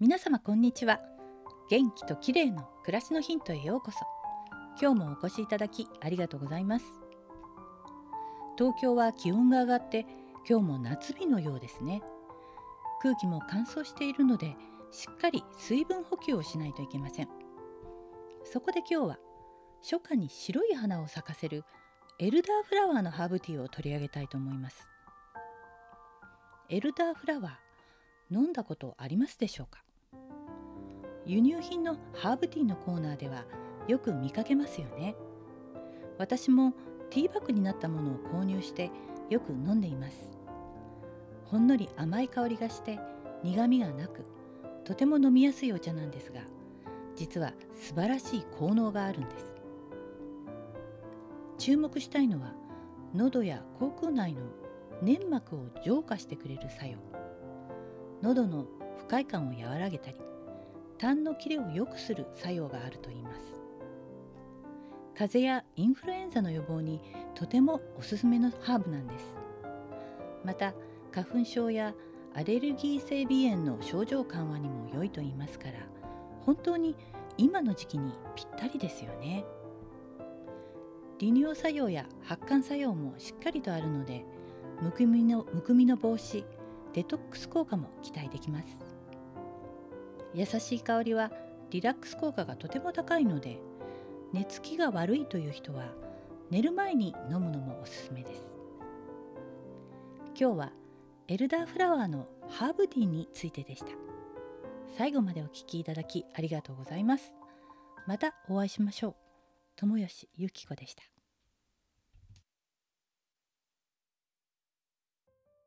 皆様こんにちは。元気と綺麗の暮らしのヒントへようこそ。今日もお越しいただきありがとうございます。東京は気温が上がって今日も夏日のようですね。空気も乾燥しているのでしっかり水分補給をしないといけません。そこで今日は初夏に白い花を咲かせるエルダーフラワーのハーブティーを取り上げたいと思います。エルダーフラワー飲んだことありますでしょうか？輸入品のハーブティーのコーナーではよく見かけますよね。私もティーバッグになったものを購入してよく飲んでいます。ほんのり甘い香りがして苦みがなくとても飲みやすいお茶なんですが実は素晴らしい効能があるんです。注目したいのは喉や口腔内の粘膜を浄化してくれる作用。喉の不快感を和らげたり痰の切れを良くする作用があるといいます。風邪やインフルエンザの予防にとてもおすすめのハーブなんです。また花粉症やアレルギー性鼻炎の症状緩和にも良いと言いますから本当に今の時期にぴったりですよね。利尿作用や発汗作用もしっかりとあるのでむくみのむくみの防止デトックス効果も期待できます。優しい香りはリラックス効果がとても高いので寝つきが悪いという人は寝る前に飲むのもおすすめです。今日はエルダーフラワーのハーブティーについてでした。最後までお聞きいただきありがとうございます。またお会いしましょう。友吉ゆき子でした。